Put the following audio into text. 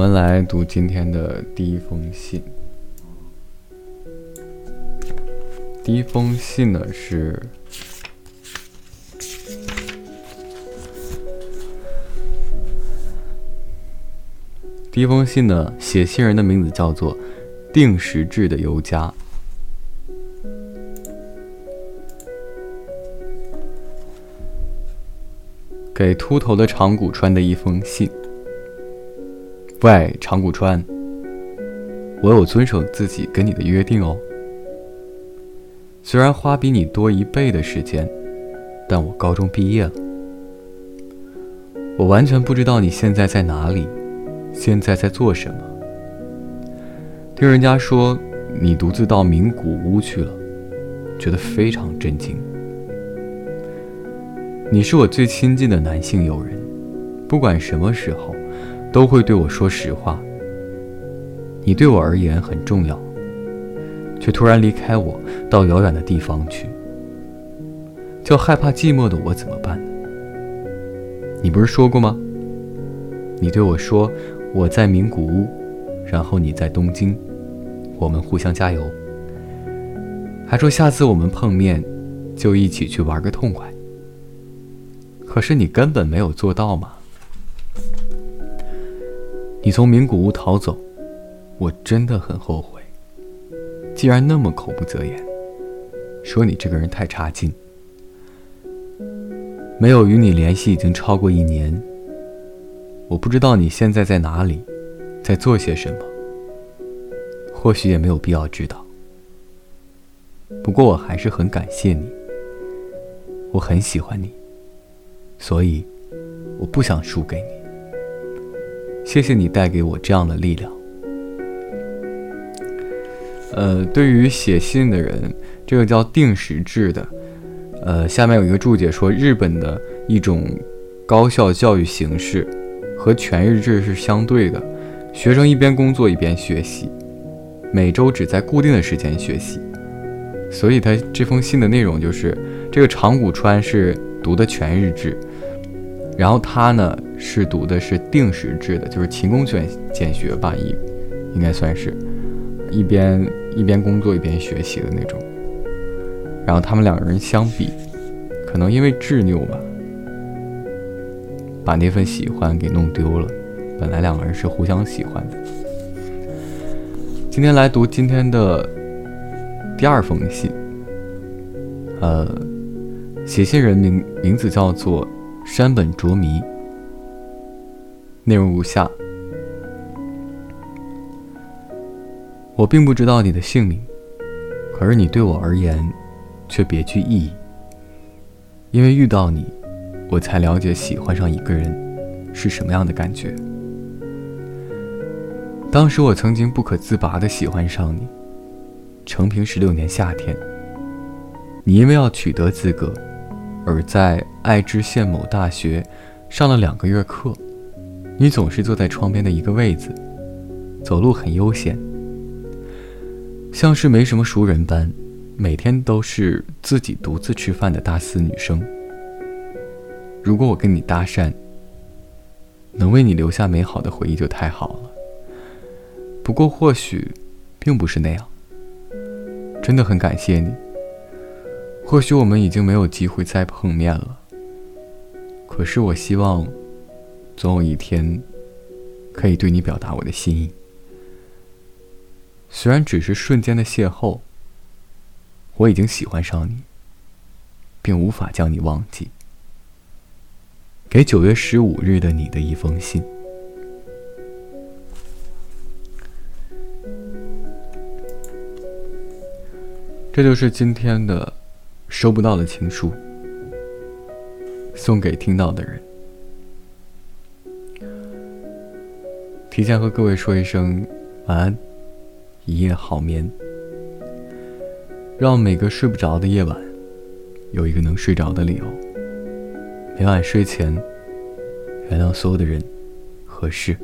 我们来读今天的第一封信。第一封信呢是，第一封信呢，写信人的名字叫做定时制的尤佳。给秃头的长谷川的一封信。喂，长谷川，我有遵守自己跟你的约定哦。虽然花比你多一倍的时间，但我高中毕业了。我完全不知道你现在在哪里，现在在做什么。听人家说你独自到名古屋去了，觉得非常震惊。你是我最亲近的男性友人，不管什么时候。都会对我说实话。你对我而言很重要，却突然离开我到遥远的地方去，叫害怕寂寞的我怎么办呢？你不是说过吗？你对我说我在名古屋，然后你在东京，我们互相加油，还说下次我们碰面就一起去玩个痛快。可是你根本没有做到嘛。你从名古屋逃走，我真的很后悔。既然那么口不择言，说你这个人太差劲，没有与你联系已经超过一年。我不知道你现在在哪里，在做些什么。或许也没有必要知道。不过我还是很感谢你，我很喜欢你，所以我不想输给你。谢谢你带给我这样的力量。呃，对于写信的人，这个叫定时制的。呃，下面有一个注解说，日本的一种高校教育形式和全日制是相对的，学生一边工作一边学习，每周只在固定的时间学习。所以他这封信的内容就是，这个长谷川是读的全日制。然后他呢是读的是定时制的，就是勤工俭俭学吧，应应该算是，一边一边工作一边学习的那种。然后他们两个人相比，可能因为执拗吧，把那份喜欢给弄丢了。本来两个人是互相喜欢的。今天来读今天的第二封信，呃，写信人名名字叫做。山本卓弥。内容如下：我并不知道你的姓名，可是你对我而言却别具意义。因为遇到你，我才了解喜欢上一个人是什么样的感觉。当时我曾经不可自拔的喜欢上你。成平十六年夏天，你因为要取得资格。而在爱知县某大学上了两个月课，你总是坐在窗边的一个位子，走路很悠闲，像是没什么熟人般，每天都是自己独自吃饭的大四女生。如果我跟你搭讪，能为你留下美好的回忆就太好了。不过或许并不是那样，真的很感谢你。或许我们已经没有机会再碰面了。可是我希望，总有一天，可以对你表达我的心意。虽然只是瞬间的邂逅，我已经喜欢上你，并无法将你忘记。给九月十五日的你的一封信。这就是今天的。收不到的情书，送给听到的人。提前和各位说一声晚安，一夜好眠。让每个睡不着的夜晚，有一个能睡着的理由。每晚睡前，原谅所有的人和事。